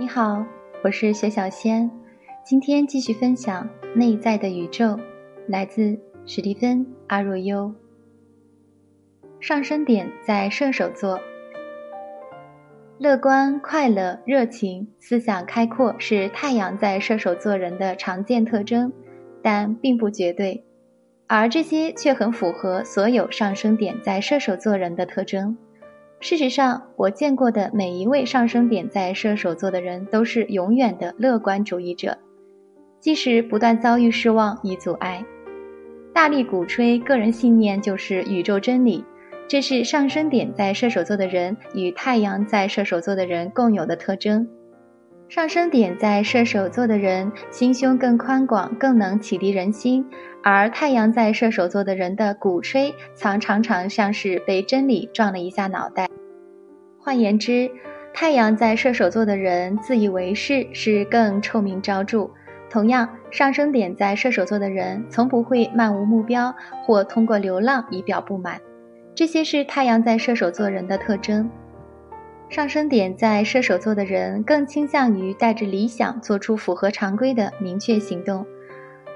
你好，我是雪小仙，今天继续分享《内在的宇宙》，来自史蒂芬·阿若优。上升点在射手座，乐观、快乐、热情、思想开阔是太阳在射手座人的常见特征，但并不绝对，而这些却很符合所有上升点在射手座人的特征。事实上，我见过的每一位上升点在射手座的人都是永远的乐观主义者，即使不断遭遇失望与阻碍，大力鼓吹个人信念就是宇宙真理。这是上升点在射手座的人与太阳在射手座的人共有的特征。上升点在射手座的人心胸更宽广，更能启迪人心。而太阳在射手座的人的鼓吹，常常常像是被真理撞了一下脑袋。换言之，太阳在射手座的人自以为是，是更臭名昭著。同样，上升点在射手座的人从不会漫无目标或通过流浪以表不满。这些是太阳在射手座人的特征。上升点在射手座的人更倾向于带着理想做出符合常规的明确行动。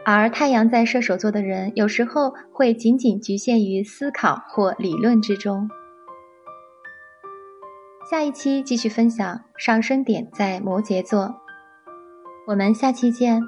而太阳在射手座的人，有时候会仅仅局限于思考或理论之中。下一期继续分享上升点在摩羯座，我们下期见。